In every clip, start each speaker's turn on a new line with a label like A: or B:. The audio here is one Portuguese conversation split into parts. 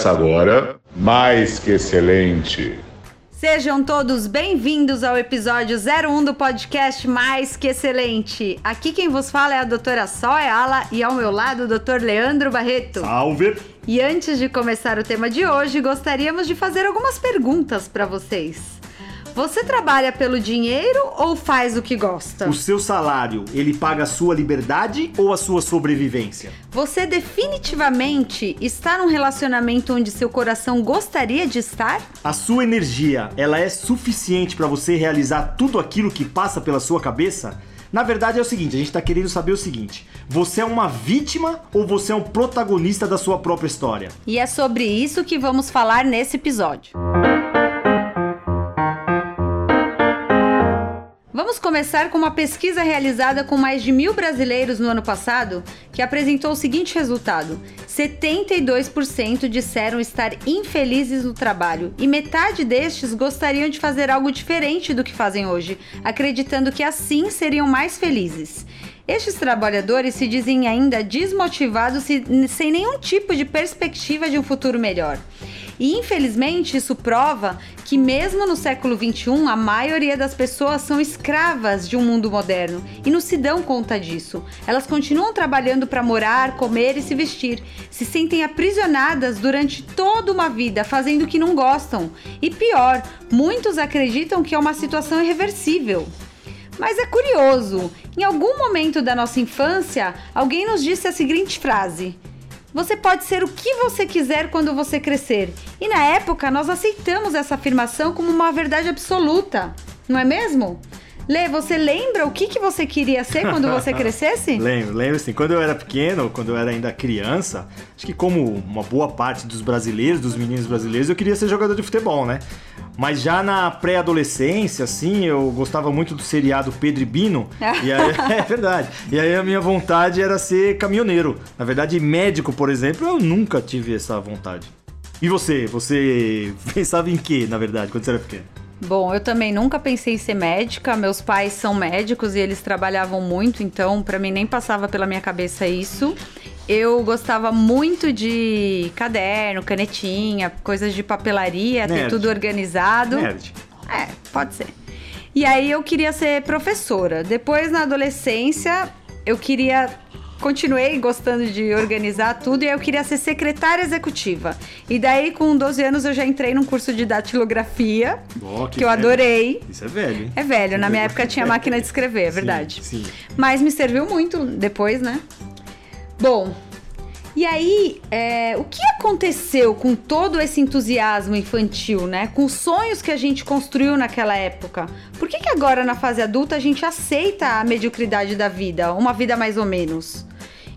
A: Começa agora, mais que excelente.
B: Sejam todos bem-vindos ao episódio 01 do podcast Mais Que Excelente. Aqui quem vos fala é a doutora Soyala e ao meu lado o doutor Leandro Barreto.
C: Salve!
B: E antes de começar o tema de hoje, gostaríamos de fazer algumas perguntas para vocês. Você trabalha pelo dinheiro ou faz o que gosta?
C: O seu salário, ele paga a sua liberdade ou a sua sobrevivência?
B: Você definitivamente está num relacionamento onde seu coração gostaria de estar?
C: A sua energia, ela é suficiente para você realizar tudo aquilo que passa pela sua cabeça? Na verdade é o seguinte, a gente tá querendo saber o seguinte: você é uma vítima ou você é um protagonista da sua própria história?
B: E é sobre isso que vamos falar nesse episódio. Vamos começar com uma pesquisa realizada com mais de mil brasileiros no ano passado, que apresentou o seguinte resultado: 72% disseram estar infelizes no trabalho e metade destes gostariam de fazer algo diferente do que fazem hoje, acreditando que assim seriam mais felizes. Estes trabalhadores se dizem ainda desmotivados e sem nenhum tipo de perspectiva de um futuro melhor. E infelizmente isso prova que mesmo no século 21 a maioria das pessoas são escravas de um mundo moderno e não se dão conta disso. Elas continuam trabalhando para morar, comer e se vestir, se sentem aprisionadas durante toda uma vida fazendo o que não gostam. E pior, muitos acreditam que é uma situação irreversível. Mas é curioso, em algum momento da nossa infância, alguém nos disse a seguinte frase: você pode ser o que você quiser quando você crescer. E na época nós aceitamos essa afirmação como uma verdade absoluta, não é mesmo? Lê, você lembra o que, que você queria ser quando você crescesse?
C: lembro, lembro sim. Quando eu era pequeno, quando eu era ainda criança, acho que como uma boa parte dos brasileiros, dos meninos brasileiros, eu queria ser jogador de futebol, né? Mas já na pré-adolescência, assim, eu gostava muito do seriado Pedro e Bino. e aí, é verdade. E aí a minha vontade era ser caminhoneiro. Na verdade, médico, por exemplo, eu nunca tive essa vontade. E você? Você pensava em quê, na verdade, quando você era pequeno?
B: Bom, eu também nunca pensei em ser médica. Meus pais são médicos e eles trabalhavam muito, então para mim nem passava pela minha cabeça isso. Eu gostava muito de caderno, canetinha, coisas de papelaria, Nerd. ter tudo organizado.
C: Nerd.
B: É, pode ser. E aí eu queria ser professora. Depois, na adolescência, eu queria continuei gostando de organizar tudo e eu queria ser secretária executiva. E daí, com 12 anos, eu já entrei num curso de datilografia, oh, que, que eu adorei.
C: Isso é velho, hein?
B: É velho. Na minha época tinha máquina de escrever, é verdade.
C: Sim, sim.
B: Mas me serviu muito depois, né? Bom, e aí, é, o que aconteceu com todo esse entusiasmo infantil, né? Com os sonhos que a gente construiu naquela época? Por que, que agora, na fase adulta, a gente aceita a mediocridade da vida, uma vida mais ou menos?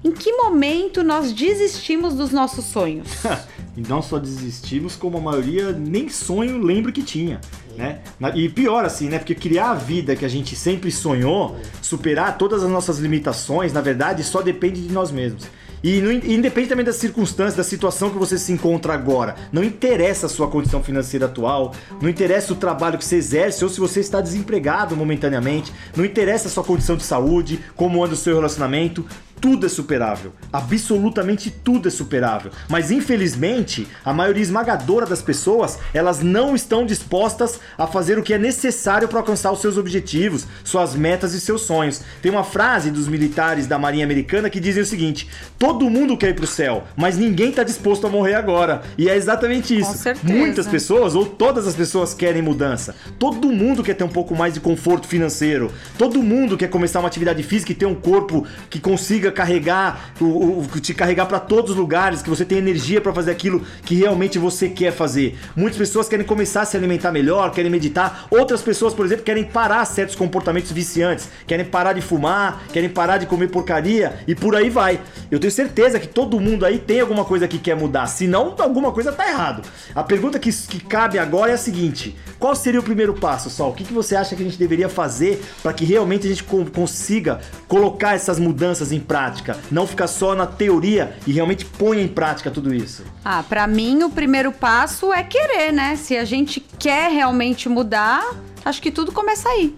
B: Em que momento nós desistimos dos nossos sonhos?
C: e não só desistimos, como a maioria nem sonho lembra que tinha. Né? E pior assim, né? Porque criar a vida que a gente sempre sonhou, superar todas as nossas limitações, na verdade, só depende de nós mesmos. E não, independe também das circunstâncias, da situação que você se encontra agora. Não interessa a sua condição financeira atual, não interessa o trabalho que você exerce ou se você está desempregado momentaneamente, não interessa a sua condição de saúde, como anda o seu relacionamento tudo é superável. Absolutamente tudo é superável. Mas infelizmente, a maioria esmagadora das pessoas, elas não estão dispostas a fazer o que é necessário para alcançar os seus objetivos, suas metas e seus sonhos. Tem uma frase dos militares da Marinha Americana que dizem o seguinte: todo mundo quer ir pro céu, mas ninguém está disposto a morrer agora. E é exatamente isso. Muitas pessoas ou todas as pessoas querem mudança. Todo mundo quer ter um pouco mais de conforto financeiro. Todo mundo quer começar uma atividade física e ter um corpo que consiga carregar, o, o te carregar para todos os lugares, que você tem energia para fazer aquilo que realmente você quer fazer. Muitas pessoas querem começar a se alimentar melhor, querem meditar. Outras pessoas, por exemplo, querem parar certos comportamentos viciantes, querem parar de fumar, querem parar de comer porcaria e por aí vai. Eu tenho certeza que todo mundo aí tem alguma coisa que quer mudar, senão alguma coisa tá errado. A pergunta que, que cabe agora é a seguinte: qual seria o primeiro passo, Sol? O que, que você acha que a gente deveria fazer para que realmente a gente consiga colocar essas mudanças em prática? Prática, não ficar só na teoria e realmente ponha em prática tudo isso?
B: Ah, para mim o primeiro passo é querer, né? Se a gente quer realmente mudar, acho que tudo começa aí.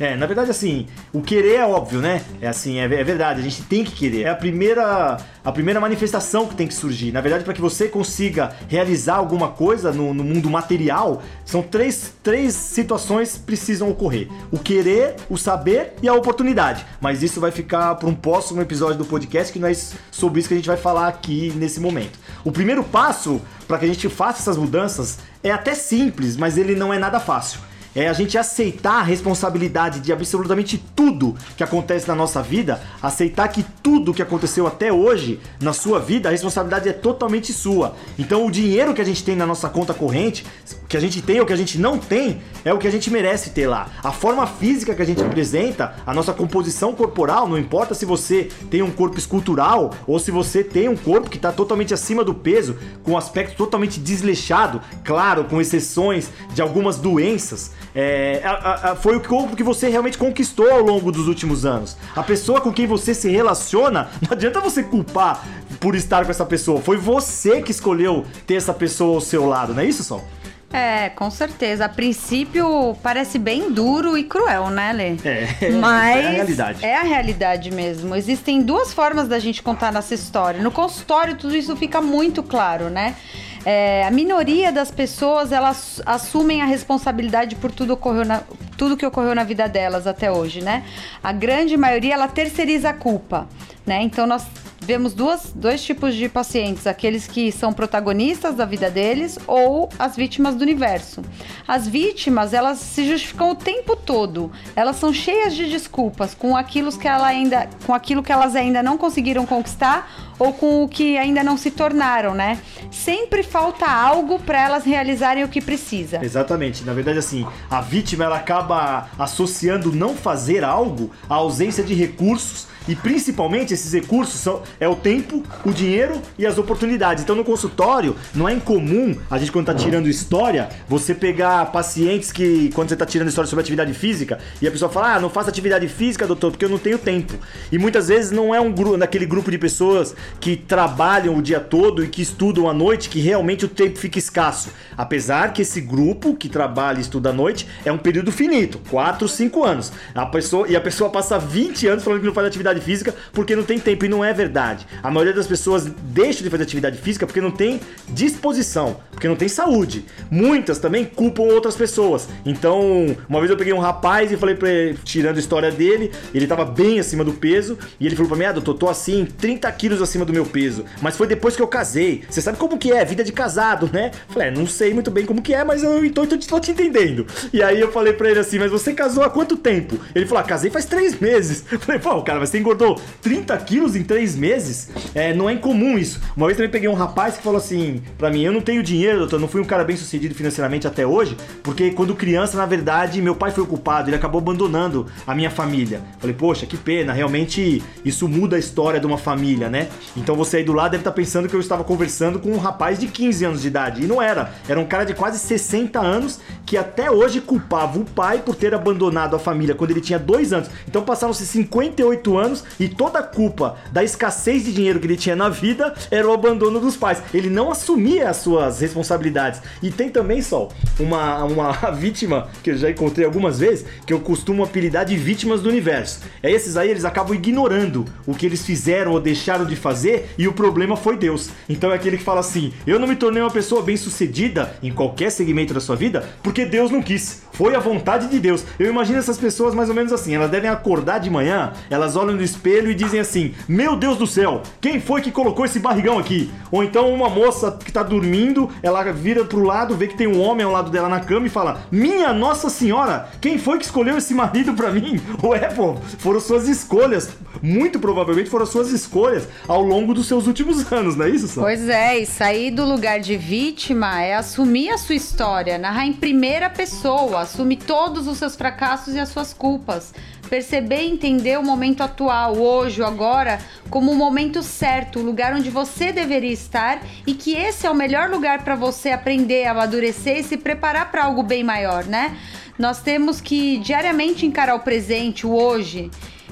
C: É, na verdade, assim, o querer é óbvio, né? É assim, é, é verdade, a gente tem que querer. É a primeira, a primeira manifestação que tem que surgir. Na verdade, para que você consiga realizar alguma coisa no, no, mundo material, são três, três situações precisam ocorrer: o querer, o saber e a oportunidade. Mas isso vai ficar para um próximo episódio do podcast, que não é sobre isso que a gente vai falar aqui nesse momento. O primeiro passo para que a gente faça essas mudanças é até simples, mas ele não é nada fácil é a gente aceitar a responsabilidade de absolutamente tudo que acontece na nossa vida, aceitar que tudo que aconteceu até hoje na sua vida, a responsabilidade é totalmente sua. Então o dinheiro que a gente tem na nossa conta corrente, que a gente tem ou que a gente não tem, é o que a gente merece ter lá. A forma física que a gente apresenta, a nossa composição corporal, não importa se você tem um corpo escultural ou se você tem um corpo que está totalmente acima do peso, com um aspecto totalmente desleixado, claro, com exceções de algumas doenças é, a, a, foi o corpo que você realmente conquistou ao longo dos últimos anos. A pessoa com quem você se relaciona, não adianta você culpar por estar com essa pessoa. Foi você que escolheu ter essa pessoa ao seu lado, não é isso, Sol?
B: É, com certeza. A princípio parece bem duro e cruel, né, Lê?
C: É,
B: Mas
C: é a realidade.
B: É a realidade mesmo. Existem duas formas da gente contar nossa história. No consultório, tudo isso fica muito claro, né? É, a minoria das pessoas elas assumem a responsabilidade por tudo, ocorreu na, tudo que ocorreu na vida delas até hoje, né? A grande maioria ela terceiriza a culpa, né? Então nós vemos duas, dois tipos de pacientes: aqueles que são protagonistas da vida deles ou as vítimas do universo. As vítimas, elas se justificam o tempo todo. Elas são cheias de desculpas com aquilo que, ela ainda, com aquilo que elas ainda não conseguiram conquistar ou com o que ainda não se tornaram, né? Sempre falta algo para elas realizarem o que precisa.
C: Exatamente. Na verdade, assim, a vítima ela acaba associando não fazer algo à ausência de recursos e principalmente esses recursos são é o tempo, o dinheiro e as oportunidades. Então no consultório não é incomum a gente quando tá tirando história, você pegar pacientes que quando você tá tirando história sobre atividade física e a pessoa fala: "Ah, não faço atividade física, doutor, porque eu não tenho tempo". E muitas vezes não é um grupo naquele grupo de pessoas que trabalham o dia todo e que estudam à noite que realmente o tempo fica escasso. Apesar que esse grupo que trabalha e estuda à noite é um período finito, 4, 5 anos. A pessoa e a pessoa passa 20 anos falando que não faz atividade atividade física porque não tem tempo. E não é verdade. A maioria das pessoas deixa de fazer atividade física porque não tem disposição, porque não tem saúde. Muitas também culpam outras pessoas. Então, uma vez eu peguei um rapaz e falei pra ele, tirando a história dele, ele tava bem acima do peso, e ele falou pra mim, ah, doutor, tô assim, 30 quilos acima do meu peso. Mas foi depois que eu casei. Você sabe como que é? Vida de casado, né? Falei, é, não sei muito bem como que é, mas eu então, tô, te entendendo. E aí eu falei pra ele assim, mas você casou há quanto tempo? Ele falou, ah, casei faz três meses. Falei, pô, cara, mas tem engordou 30 quilos em 3 meses, é, não é incomum isso. Uma vez também peguei um rapaz que falou assim para mim: Eu não tenho dinheiro, doutor, não fui um cara bem sucedido financeiramente até hoje, porque quando criança, na verdade, meu pai foi ocupado, ele acabou abandonando a minha família. Falei, poxa, que pena, realmente isso muda a história de uma família, né? Então você aí do lado deve estar tá pensando que eu estava conversando com um rapaz de 15 anos de idade. E não era, era um cara de quase 60 anos que até hoje culpava o pai por ter abandonado a família quando ele tinha 2 anos. Então passaram-se 58 anos anos e toda a culpa da escassez de dinheiro que ele tinha na vida era o abandono dos pais. Ele não assumia as suas responsabilidades. E tem também, Sol, uma, uma vítima que eu já encontrei algumas vezes, que eu costumo apelidar de vítimas do universo. É esses aí, eles acabam ignorando o que eles fizeram ou deixaram de fazer e o problema foi Deus. Então é aquele que fala assim: eu não me tornei uma pessoa bem sucedida em qualquer segmento da sua vida porque Deus não quis. Foi a vontade de Deus. Eu imagino essas pessoas mais ou menos assim. Elas devem acordar de manhã, elas olham no espelho e dizem assim: Meu Deus do céu, quem foi que colocou esse barrigão aqui? Ou então uma moça que tá dormindo, ela vira pro lado, vê que tem um homem ao lado dela na cama e fala: Minha Nossa Senhora, quem foi que escolheu esse marido para mim? Ou é, pô, foram suas escolhas. Muito provavelmente foram suas escolhas ao longo dos seus últimos anos, não é isso, Sam?
B: Pois é, e sair do lugar de vítima é assumir a sua história, narrar em primeira pessoa, assumir todos os seus fracassos e as suas culpas perceber e entender o momento atual, hoje, agora, como o momento certo, o lugar onde você deveria estar e que esse é o melhor lugar para você aprender, amadurecer e se preparar para algo bem maior, né? Nós temos que diariamente encarar o presente, o hoje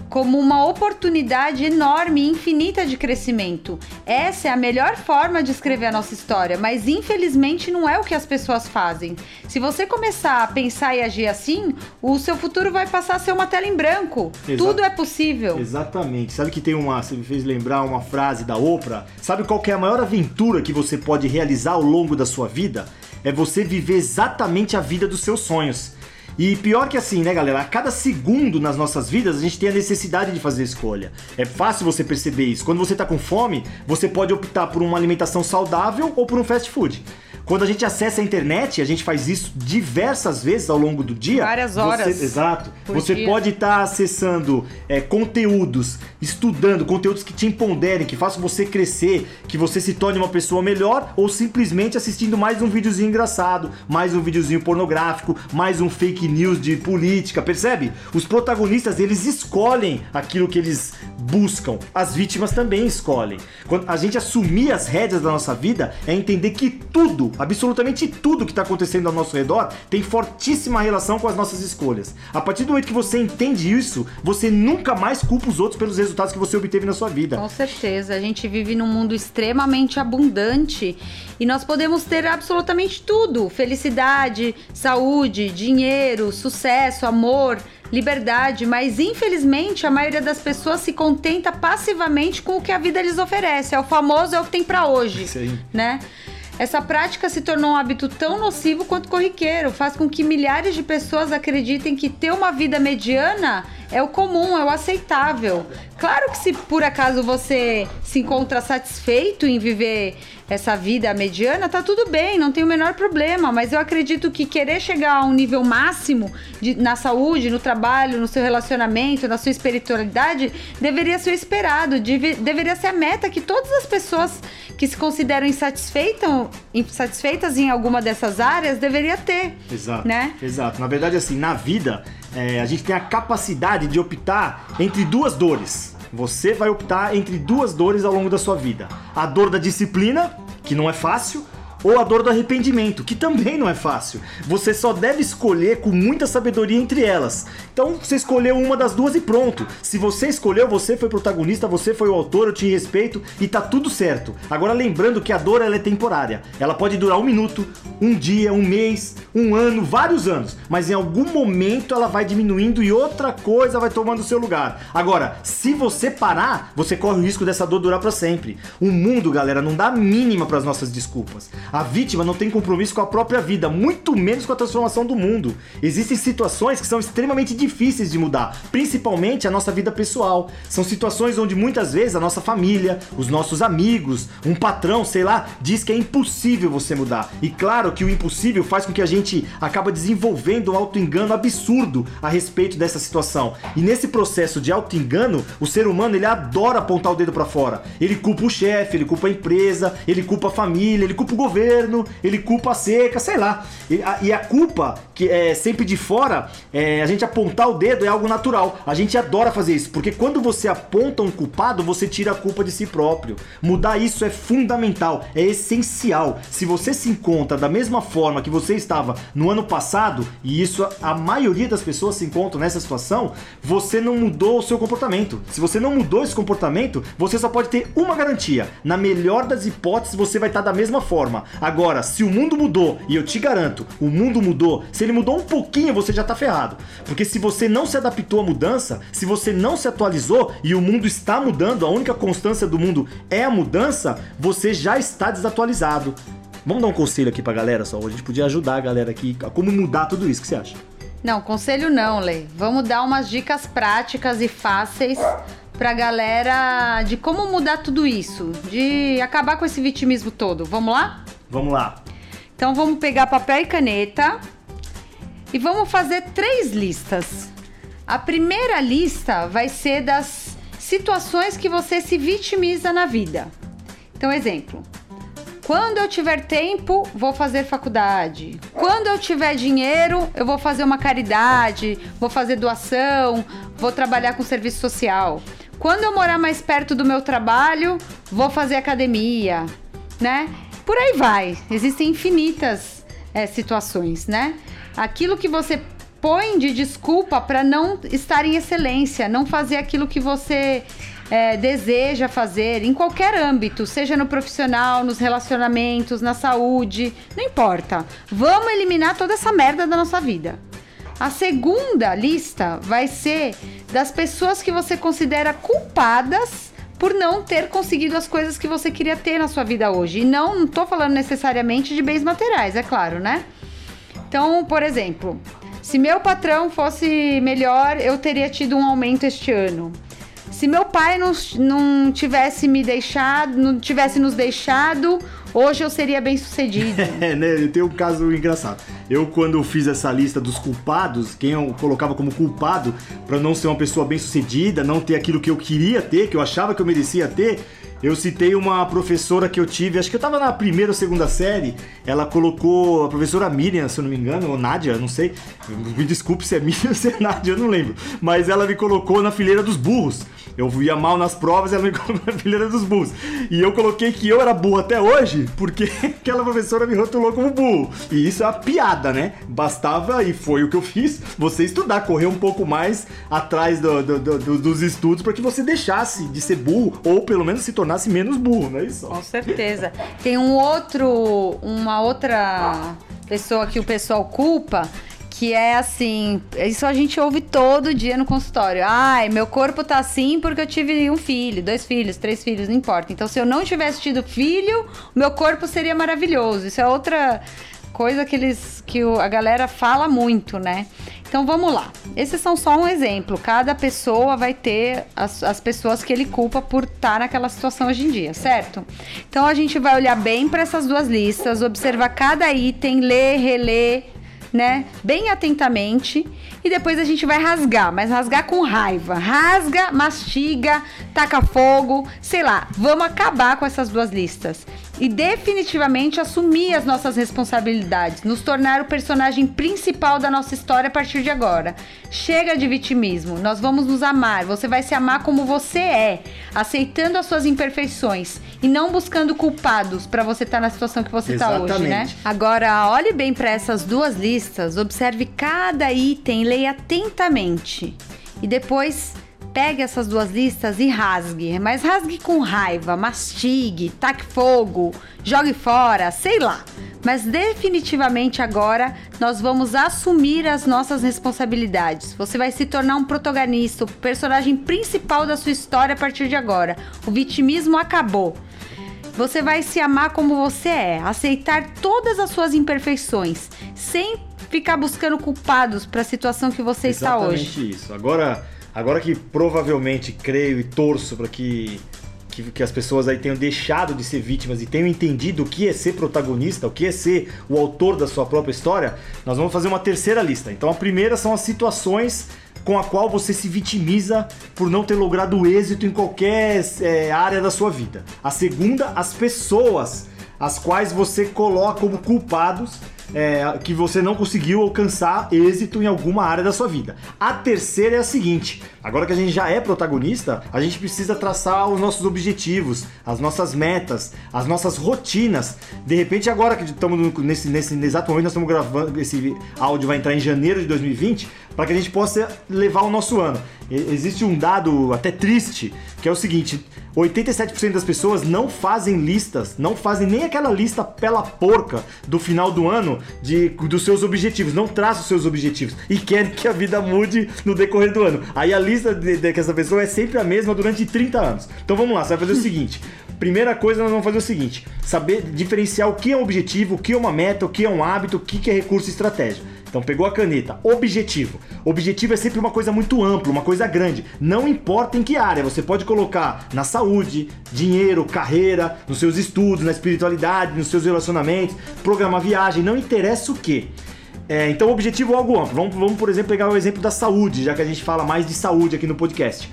B: como uma oportunidade enorme e infinita de crescimento. Essa é a melhor forma de escrever a nossa história, mas infelizmente não é o que as pessoas fazem. Se você começar a pensar e agir assim, o seu futuro vai passar a ser uma tela em branco.
C: Exato.
B: Tudo é possível.
C: Exatamente. Sabe que tem uma. Você me fez lembrar uma frase da Oprah? Sabe qual é a maior aventura que você pode realizar ao longo da sua vida? É você viver exatamente a vida dos seus sonhos. E pior que assim, né, galera? A cada segundo nas nossas vidas a gente tem a necessidade de fazer escolha. É fácil você perceber isso. Quando você tá com fome, você pode optar por uma alimentação saudável ou por um fast food. Quando a gente acessa a internet, a gente faz isso diversas vezes ao longo do dia.
B: Várias horas.
C: Você, exato. Você
B: dia.
C: pode estar acessando é, conteúdos, estudando, conteúdos que te empoderem, que façam você crescer, que você se torne uma pessoa melhor, ou simplesmente assistindo mais um videozinho engraçado, mais um videozinho pornográfico, mais um fake news de política, percebe? Os protagonistas, eles escolhem aquilo que eles buscam. As vítimas também escolhem. Quando a gente assumir as rédeas da nossa vida, é entender que tudo, absolutamente tudo que está acontecendo ao nosso redor, tem fortíssima relação com as nossas escolhas. A partir do momento que você entende isso, você nunca mais culpa os outros pelos resultados que você obteve na sua vida.
B: Com certeza, a gente vive num mundo extremamente abundante e nós podemos ter absolutamente tudo: felicidade, saúde, dinheiro, sucesso, amor, liberdade, mas infelizmente a maioria das pessoas se contenta passivamente com o que a vida lhes oferece. É o famoso é o que tem pra hoje,
C: Isso aí.
B: né? Essa prática se tornou um hábito tão nocivo quanto corriqueiro, faz com que milhares de pessoas acreditem que ter uma vida mediana é o comum, é o aceitável. Claro que se por acaso você se encontra satisfeito em viver essa vida mediana, tá tudo bem, não tem o menor problema, mas eu acredito que querer chegar a um nível máximo de- na saúde, no trabalho, no seu relacionamento, na sua espiritualidade, deveria ser esperado, deve- deveria ser a meta que todas as pessoas que se consideram insatisfeitam, insatisfeitas em alguma dessas áreas deveria ter.
C: Exato.
B: Né?
C: Exato. Na verdade, assim, na vida, é, a gente tem a capacidade de optar entre duas dores. Você vai optar entre duas dores ao longo da sua vida: a dor da disciplina, que não é fácil, ou a dor do arrependimento, que também não é fácil. Você só deve escolher com muita sabedoria entre elas. Então você escolheu uma das duas e pronto. Se você escolheu, você foi protagonista, você foi o autor, eu te respeito e tá tudo certo. Agora lembrando que a dor ela é temporária. Ela pode durar um minuto, um dia, um mês, um ano, vários anos. Mas em algum momento ela vai diminuindo e outra coisa vai tomando seu lugar. Agora, se você parar, você corre o risco dessa dor durar pra sempre. O mundo, galera, não dá mínima pras nossas desculpas. A vítima não tem compromisso com a própria vida, muito menos com a transformação do mundo. Existem situações que são extremamente difíceis de mudar, principalmente a nossa vida pessoal. São situações onde muitas vezes a nossa família, os nossos amigos, um patrão, sei lá, diz que é impossível você mudar. E claro que o impossível faz com que a gente acaba desenvolvendo um auto-engano absurdo a respeito dessa situação. E nesse processo de auto-engano, o ser humano ele adora apontar o dedo pra fora. Ele culpa o chefe, ele culpa a empresa, ele culpa a família, ele culpa o governo, ele culpa a seca, sei lá. E a, e a culpa, que é sempre de fora, é, a gente apontar o dedo é algo natural. A gente adora fazer isso, porque quando você aponta um culpado, você tira a culpa de si próprio. Mudar isso é fundamental, é essencial. Se você se encontra da mesma forma que você estava no ano passado, e isso a maioria das pessoas se encontram nessa situação, você não mudou o seu comportamento. Se você não mudou esse comportamento, você só pode ter uma garantia. Na melhor das hipóteses, você vai estar da mesma forma. Agora, se o mundo mudou, e eu te garanto, o mundo mudou, se ele mudou um pouquinho, você já tá ferrado. Porque se você não se adaptou à mudança, se você não se atualizou e o mundo está mudando, a única constância do mundo é a mudança, você já está desatualizado. Vamos dar um conselho aqui pra galera só. A gente podia ajudar a galera aqui a como mudar tudo isso. O que você acha?
B: Não, conselho não, Lei. Vamos dar umas dicas práticas e fáceis pra galera de como mudar tudo isso, de acabar com esse vitimismo todo. Vamos lá?
C: Vamos lá.
B: Então vamos pegar papel e caneta e vamos fazer três listas. A primeira lista vai ser das situações que você se vitimiza na vida. Então, exemplo. Quando eu tiver tempo, vou fazer faculdade. Quando eu tiver dinheiro, eu vou fazer uma caridade, vou fazer doação, vou trabalhar com serviço social. Quando eu morar mais perto do meu trabalho, vou fazer academia, né? Por aí vai. Existem infinitas é, situações, né? Aquilo que você põe de desculpa para não estar em excelência, não fazer aquilo que você é, deseja fazer em qualquer âmbito, seja no profissional, nos relacionamentos, na saúde, não importa. Vamos eliminar toda essa merda da nossa vida. A segunda lista vai ser das pessoas que você considera culpadas por não ter conseguido as coisas que você queria ter na sua vida hoje. E não, não tô falando necessariamente de bens materiais, é claro, né? Então, por exemplo, se meu patrão fosse melhor, eu teria tido um aumento este ano. Se meu pai não, não tivesse me deixado, não tivesse nos deixado, hoje eu seria bem sucedido.
C: É, né? Tem um caso engraçado. Eu, quando fiz essa lista dos culpados, quem eu colocava como culpado para não ser uma pessoa bem sucedida, não ter aquilo que eu queria ter, que eu achava que eu merecia ter, eu citei uma professora que eu tive, acho que eu tava na primeira ou segunda série, ela colocou a professora Miriam, se eu não me engano, ou Nádia, não sei, me desculpe se é Miriam ou se é Nádia, eu não lembro, mas ela me colocou na fileira dos burros. Eu ia mal nas provas, ela me colocou na fileira dos burros. E eu coloquei que eu era burro até hoje, porque aquela professora me rotulou como burro. E isso é uma piada, né? Bastava, e foi o que eu fiz, você estudar, correr um pouco mais atrás do, do, do, dos estudos para que você deixasse de ser burro, ou pelo menos se tornasse menos burro, não é isso?
B: Com certeza. Tem um outro, uma outra pessoa que o pessoal culpa, que é assim, isso a gente ouve todo dia no consultório. Ai, meu corpo tá assim porque eu tive um filho, dois filhos, três filhos, não importa. Então, se eu não tivesse tido filho, meu corpo seria maravilhoso. Isso é outra coisa que eles que a galera fala muito, né? Então vamos lá. Esses são só um exemplo. Cada pessoa vai ter as, as pessoas que ele culpa por estar naquela situação hoje em dia, certo? Então a gente vai olhar bem para essas duas listas, observar cada item, ler, reler, né? Bem atentamente. E depois a gente vai rasgar, mas rasgar com raiva. Rasga, mastiga, taca fogo, sei lá. Vamos acabar com essas duas listas. E definitivamente assumir as nossas responsabilidades, nos tornar o personagem principal da nossa história a partir de agora. Chega de vitimismo, nós vamos nos amar, você vai se amar como você é, aceitando as suas imperfeições e não buscando culpados para você estar tá na situação que você está hoje, né? Agora, olhe bem para essas duas listas, observe cada item, leia atentamente e depois pegue essas duas listas e rasgue, mas rasgue com raiva, mastigue, taque fogo, jogue fora, sei lá. Mas definitivamente agora nós vamos assumir as nossas responsabilidades. Você vai se tornar um protagonista, o personagem principal da sua história a partir de agora. O vitimismo acabou. Você vai se amar como você é, aceitar todas as suas imperfeições, sem ficar buscando culpados para a situação que você
C: Exatamente
B: está hoje.
C: isso. Agora Agora que provavelmente creio e torço para que, que, que, as pessoas aí tenham deixado de ser vítimas e tenham entendido o que é ser protagonista, o que é ser o autor da sua própria história, nós vamos fazer uma terceira lista. Então a primeira são as situações com a qual você se vitimiza por não ter logrado êxito em qualquer é, área da sua vida. A segunda, as pessoas as quais você coloca como culpados é, que você não conseguiu alcançar êxito em alguma área da sua vida. A terceira é a seguinte: agora que a gente já é protagonista, a gente precisa traçar os nossos objetivos, as nossas metas, as nossas rotinas. De repente, agora que estamos nesse, nesse exato momento, nós estamos gravando, esse áudio vai entrar em janeiro de 2020, para que a gente possa levar o nosso ano. Existe um dado até triste, que é o seguinte: 87% das pessoas não fazem listas, não fazem nem aquela lista pela porca do final do ano de, dos seus objetivos, não traçam os seus objetivos e querem que a vida mude no decorrer do ano. Aí a lista de, de, que essa pessoa é sempre a mesma durante 30 anos. Então vamos lá, você vai fazer o seguinte: primeira coisa, nós vamos fazer o seguinte: saber diferenciar o que é um objetivo, o que é uma meta, o que é um hábito, o que é recurso e estratégia. Então pegou a caneta, objetivo. Objetivo é sempre uma coisa muito ampla, uma coisa grande. Não importa em que área, você pode colocar na saúde, dinheiro, carreira, nos seus estudos, na espiritualidade, nos seus relacionamentos, programar viagem, não interessa o que. É, então, objetivo é algo amplo. Vamos, vamos, por exemplo, pegar o exemplo da saúde, já que a gente fala mais de saúde aqui no podcast.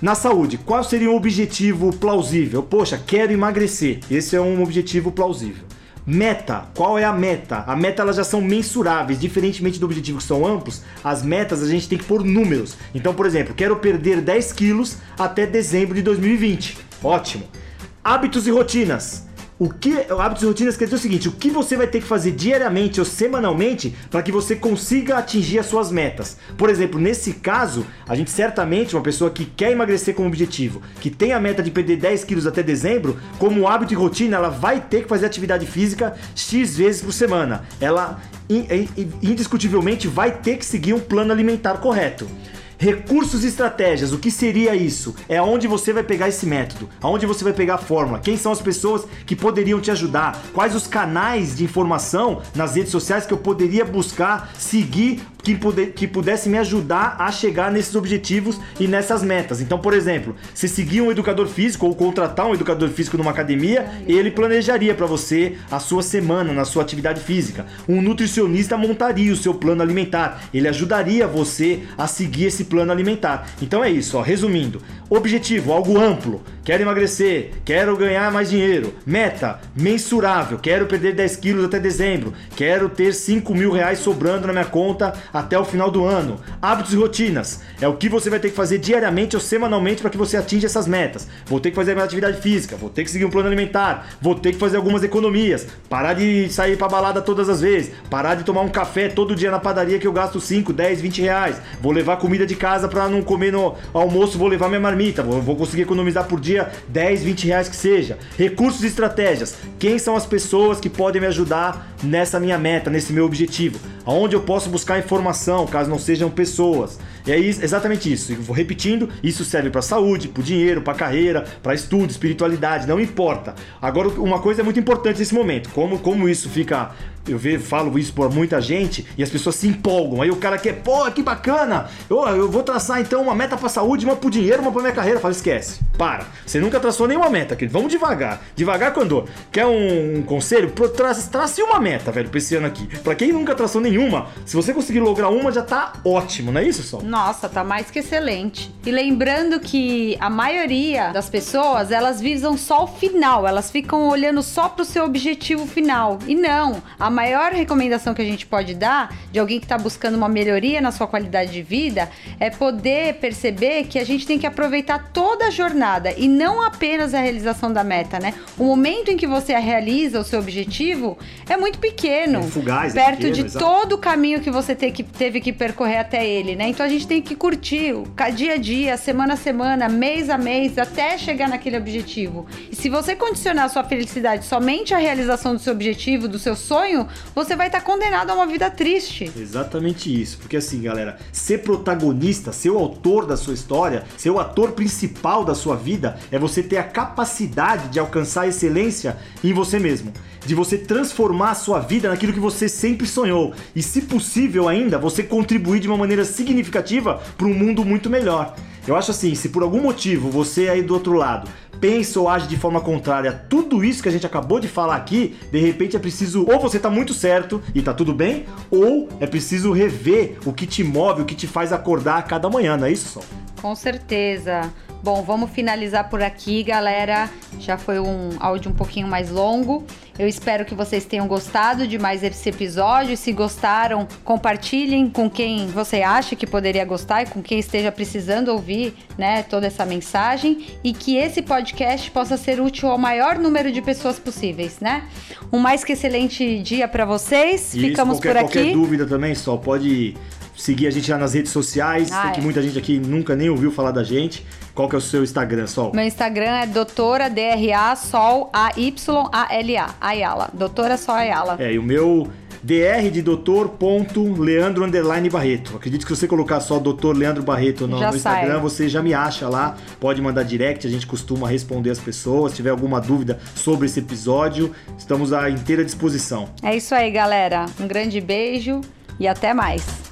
C: Na saúde, qual seria um objetivo plausível? Poxa, quero emagrecer. Esse é um objetivo plausível. Meta, qual é a meta? A meta elas já são mensuráveis, diferentemente do objetivo que são amplos, as metas a gente tem que pôr números. Então, por exemplo, quero perder 10 quilos até dezembro de 2020. Ótimo. Hábitos e rotinas. O que hábitos e rotinas quer dizer o seguinte: o que você vai ter que fazer diariamente ou semanalmente para que você consiga atingir as suas metas. Por exemplo, nesse caso, a gente certamente, uma pessoa que quer emagrecer como objetivo, que tem a meta de perder 10 quilos até dezembro, como hábito e rotina, ela vai ter que fazer atividade física X vezes por semana. Ela indiscutivelmente vai ter que seguir um plano alimentar correto. Recursos e estratégias, o que seria isso? É onde você vai pegar esse método, aonde você vai pegar a fórmula, quem são as pessoas que poderiam te ajudar, quais os canais de informação nas redes sociais que eu poderia buscar, seguir que, puder, que pudesse me ajudar a chegar nesses objetivos e nessas metas. Então, por exemplo, se seguir um educador físico ou contratar um educador físico numa academia, ele planejaria para você a sua semana na sua atividade física. Um nutricionista montaria o seu plano alimentar, ele ajudaria você a seguir esse plano alimentar. Então é isso, ó, resumindo. Objetivo, algo amplo. Quero emagrecer, quero ganhar mais dinheiro. Meta, mensurável. Quero perder 10 quilos até dezembro. Quero ter 5 mil reais sobrando na minha conta até o final do ano. Hábitos e rotinas. É o que você vai ter que fazer diariamente ou semanalmente para que você atinja essas metas. Vou ter que fazer minha atividade física, vou ter que seguir um plano alimentar, vou ter que fazer algumas economias, parar de sair para balada todas as vezes, parar de tomar um café todo dia na padaria que eu gasto 5, 10, 20 reais. Vou levar comida de casa para não comer no almoço, vou levar minha marmita marmita, vou conseguir economizar por dia 10, 20 reais que seja. Recursos e estratégias. Quem são as pessoas que podem me ajudar nessa minha meta, nesse meu objetivo? Aonde eu posso buscar informação, caso não sejam pessoas. E é exatamente isso. Eu vou repetindo, isso serve para saúde, para dinheiro, para carreira, para estudo, espiritualidade, não importa. Agora, uma coisa é muito importante nesse momento, como, como isso fica eu vejo, falo isso por muita gente e as pessoas se empolgam. Aí o cara quer, pô, que bacana! Eu, eu vou traçar então uma meta pra saúde, uma pro dinheiro, uma pra minha carreira. Fala, esquece. Para. Você nunca traçou nenhuma meta, querido. Vamos devagar. Devagar quando quer um, um conselho, trace, trace uma meta, velho, pra esse ano aqui. Pra quem nunca traçou nenhuma, se você conseguir lograr uma, já tá ótimo, não é isso, Sol?
B: Nossa, tá mais que excelente. E lembrando que a maioria das pessoas, elas visam só o final, elas ficam olhando só pro seu objetivo final. E não, a maior recomendação que a gente pode dar de alguém que está buscando uma melhoria na sua qualidade de vida é poder perceber que a gente tem que aproveitar toda a jornada e não apenas a realização da meta, né? O momento em que você realiza o seu objetivo é muito pequeno, é
C: fugaz,
B: é perto
C: pequeno,
B: de todo o caminho que você que, teve que percorrer até ele, né? Então a gente tem que curtir o dia a dia, semana a semana, mês a mês, até chegar naquele objetivo. E se você condicionar a sua felicidade somente à realização do seu objetivo, do seu sonho, você vai estar condenado a uma vida triste.
C: Exatamente isso. Porque assim, galera, ser protagonista, ser o autor da sua história, ser o ator principal da sua vida, é você ter a capacidade de alcançar a excelência em você mesmo. De você transformar a sua vida naquilo que você sempre sonhou. E, se possível ainda, você contribuir de uma maneira significativa para um mundo muito melhor. Eu acho assim, se por algum motivo você aí do outro lado pensa ou age de forma contrária a tudo isso que a gente acabou de falar aqui, de repente é preciso ou você tá muito certo e tá tudo bem, ou é preciso rever o que te move, o que te faz acordar a cada manhã, não é isso, Sol?
B: Com certeza. Bom, vamos finalizar por aqui, galera. Já foi um áudio um pouquinho mais longo. Eu espero que vocês tenham gostado de mais esse episódio. Se gostaram, compartilhem com quem você acha que poderia gostar e com quem esteja precisando ouvir, né, toda essa mensagem e que esse podcast possa ser útil ao maior número de pessoas possíveis, né? Um mais que excelente dia para vocês.
C: Isso,
B: Ficamos
C: qualquer,
B: por aqui.
C: Qualquer dúvida também, só pode seguir a gente lá nas redes sociais.
B: Ah,
C: Tem que
B: é.
C: muita gente aqui nunca nem ouviu falar da gente. Qual que é o seu Instagram, Sol?
B: Meu Instagram é doutora DRA Sol A Y A L A Ayala. Doutora Sol Ayala.
C: É, e o meu dr de doutor ponto Leandro underline Barreto. Acredito que se você colocar só doutor Leandro Barreto no, no Instagram,
B: sai.
C: você já me acha lá. Pode mandar direct, a gente costuma responder as pessoas. Se tiver alguma dúvida sobre esse episódio, estamos à inteira disposição.
B: É isso aí, galera. Um grande beijo e até mais.